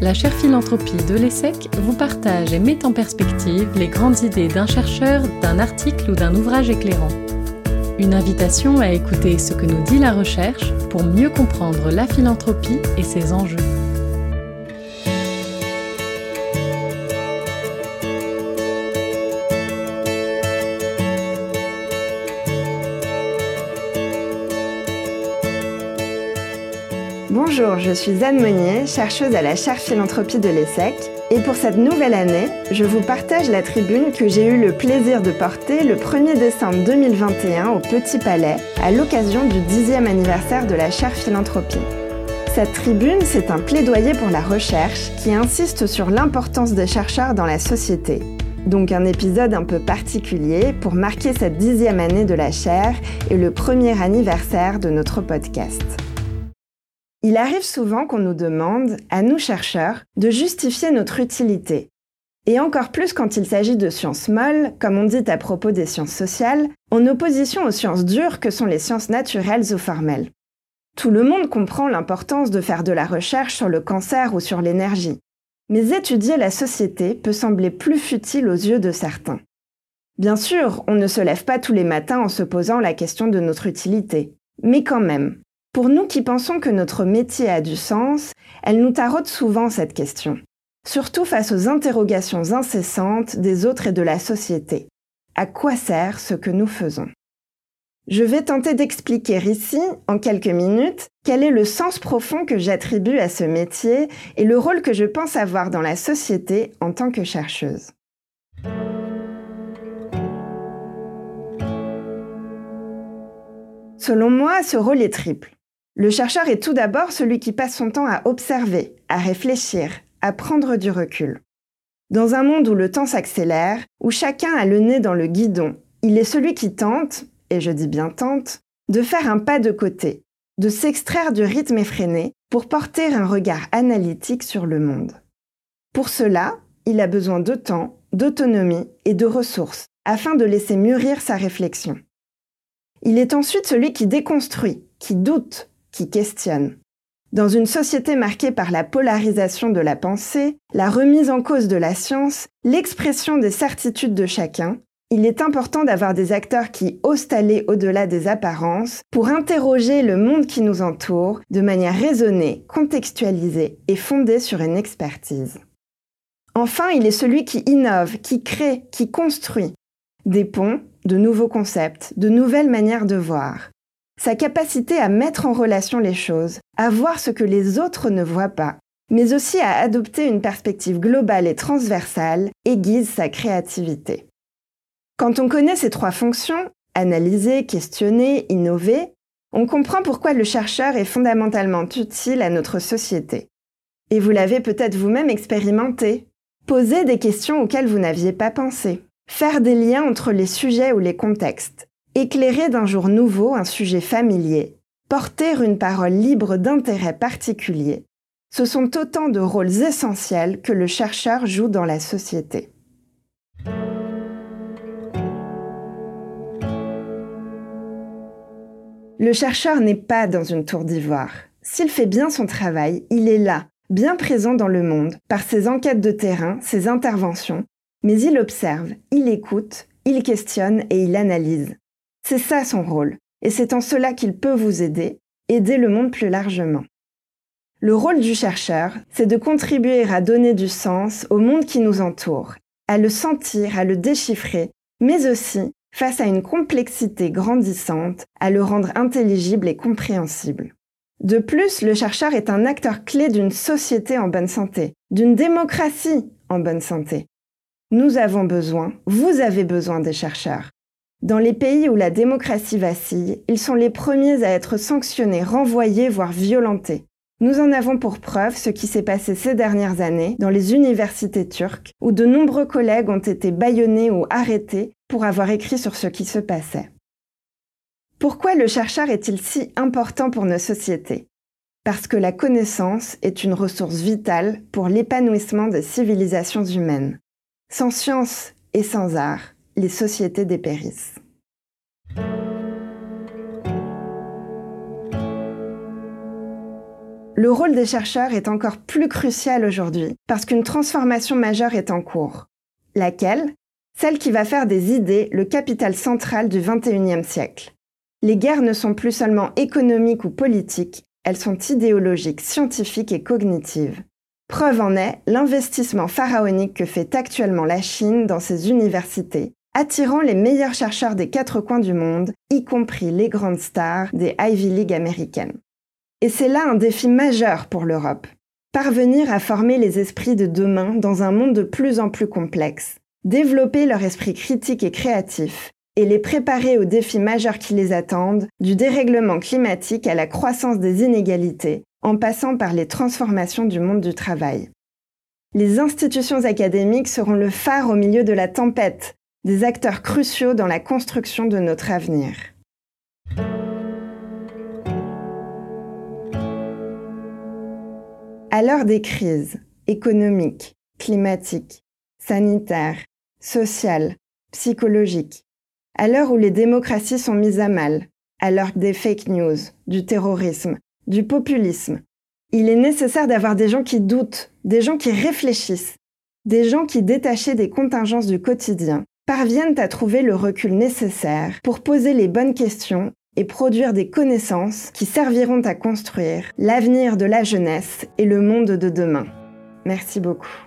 la chaire philanthropie de l'ESSEC vous partage et met en perspective les grandes idées d'un chercheur, d'un article ou d'un ouvrage éclairant. Une invitation à écouter ce que nous dit la recherche pour mieux comprendre la philanthropie et ses enjeux. Bonjour, je suis Anne Monnier, chercheuse à la chaire philanthropie de l'ESSEC. Et pour cette nouvelle année, je vous partage la tribune que j'ai eu le plaisir de porter le 1er décembre 2021 au Petit Palais, à l'occasion du 10e anniversaire de la chaire philanthropie. Cette tribune, c'est un plaidoyer pour la recherche qui insiste sur l'importance des chercheurs dans la société. Donc un épisode un peu particulier pour marquer cette dixième année de la chaire et le premier anniversaire de notre podcast. Il arrive souvent qu'on nous demande, à nous chercheurs, de justifier notre utilité. Et encore plus quand il s'agit de sciences molles, comme on dit à propos des sciences sociales, en opposition aux sciences dures que sont les sciences naturelles ou formelles. Tout le monde comprend l'importance de faire de la recherche sur le cancer ou sur l'énergie. Mais étudier la société peut sembler plus futile aux yeux de certains. Bien sûr, on ne se lève pas tous les matins en se posant la question de notre utilité. Mais quand même, pour nous qui pensons que notre métier a du sens, elle nous taraude souvent cette question, surtout face aux interrogations incessantes des autres et de la société. À quoi sert ce que nous faisons? Je vais tenter d'expliquer ici, en quelques minutes, quel est le sens profond que j'attribue à ce métier et le rôle que je pense avoir dans la société en tant que chercheuse. Selon moi, ce rôle est triple. Le chercheur est tout d'abord celui qui passe son temps à observer, à réfléchir, à prendre du recul. Dans un monde où le temps s'accélère, où chacun a le nez dans le guidon, il est celui qui tente, et je dis bien tente, de faire un pas de côté, de s'extraire du rythme effréné pour porter un regard analytique sur le monde. Pour cela, il a besoin de temps, d'autonomie et de ressources afin de laisser mûrir sa réflexion. Il est ensuite celui qui déconstruit, qui doute, qui questionne. Dans une société marquée par la polarisation de la pensée, la remise en cause de la science, l'expression des certitudes de chacun, il est important d'avoir des acteurs qui osent aller au-delà des apparences pour interroger le monde qui nous entoure de manière raisonnée, contextualisée et fondée sur une expertise. Enfin, il est celui qui innove, qui crée, qui construit des ponts, de nouveaux concepts, de nouvelles manières de voir, sa capacité à mettre en relation les choses, à voir ce que les autres ne voient pas, mais aussi à adopter une perspective globale et transversale aiguise sa créativité. Quand on connaît ces trois fonctions, analyser, questionner, innover, on comprend pourquoi le chercheur est fondamentalement utile à notre société. Et vous l'avez peut-être vous-même expérimenté. Poser des questions auxquelles vous n'aviez pas pensé. Faire des liens entre les sujets ou les contextes éclairer d'un jour nouveau un sujet familier, porter une parole libre d'intérêt particulier, ce sont autant de rôles essentiels que le chercheur joue dans la société. Le chercheur n'est pas dans une tour d'ivoire. S'il fait bien son travail, il est là, bien présent dans le monde, par ses enquêtes de terrain, ses interventions, mais il observe, il écoute, il questionne et il analyse. C'est ça son rôle, et c'est en cela qu'il peut vous aider, aider le monde plus largement. Le rôle du chercheur, c'est de contribuer à donner du sens au monde qui nous entoure, à le sentir, à le déchiffrer, mais aussi, face à une complexité grandissante, à le rendre intelligible et compréhensible. De plus, le chercheur est un acteur clé d'une société en bonne santé, d'une démocratie en bonne santé. Nous avons besoin, vous avez besoin des chercheurs. Dans les pays où la démocratie vacille, ils sont les premiers à être sanctionnés, renvoyés, voire violentés. Nous en avons pour preuve ce qui s'est passé ces dernières années dans les universités turques, où de nombreux collègues ont été bâillonnés ou arrêtés pour avoir écrit sur ce qui se passait. Pourquoi le chercheur est-il si important pour nos sociétés? Parce que la connaissance est une ressource vitale pour l'épanouissement des civilisations humaines. Sans science et sans art, les sociétés dépérissent. Le rôle des chercheurs est encore plus crucial aujourd'hui parce qu'une transformation majeure est en cours. Laquelle? Celle qui va faire des idées le capital central du XXIe siècle. Les guerres ne sont plus seulement économiques ou politiques, elles sont idéologiques, scientifiques et cognitives. Preuve en est l'investissement pharaonique que fait actuellement la Chine dans ses universités, attirant les meilleurs chercheurs des quatre coins du monde, y compris les grandes stars des Ivy League américaines. Et c'est là un défi majeur pour l'Europe. Parvenir à former les esprits de demain dans un monde de plus en plus complexe, développer leur esprit critique et créatif, et les préparer aux défis majeurs qui les attendent, du dérèglement climatique à la croissance des inégalités, en passant par les transformations du monde du travail. Les institutions académiques seront le phare au milieu de la tempête, des acteurs cruciaux dans la construction de notre avenir. À l'heure des crises économiques, climatiques, sanitaires, sociales, psychologiques, à l'heure où les démocraties sont mises à mal, à l'heure des fake news, du terrorisme, du populisme, il est nécessaire d'avoir des gens qui doutent, des gens qui réfléchissent, des gens qui, détachés des contingences du quotidien, parviennent à trouver le recul nécessaire pour poser les bonnes questions et produire des connaissances qui serviront à construire l'avenir de la jeunesse et le monde de demain. Merci beaucoup.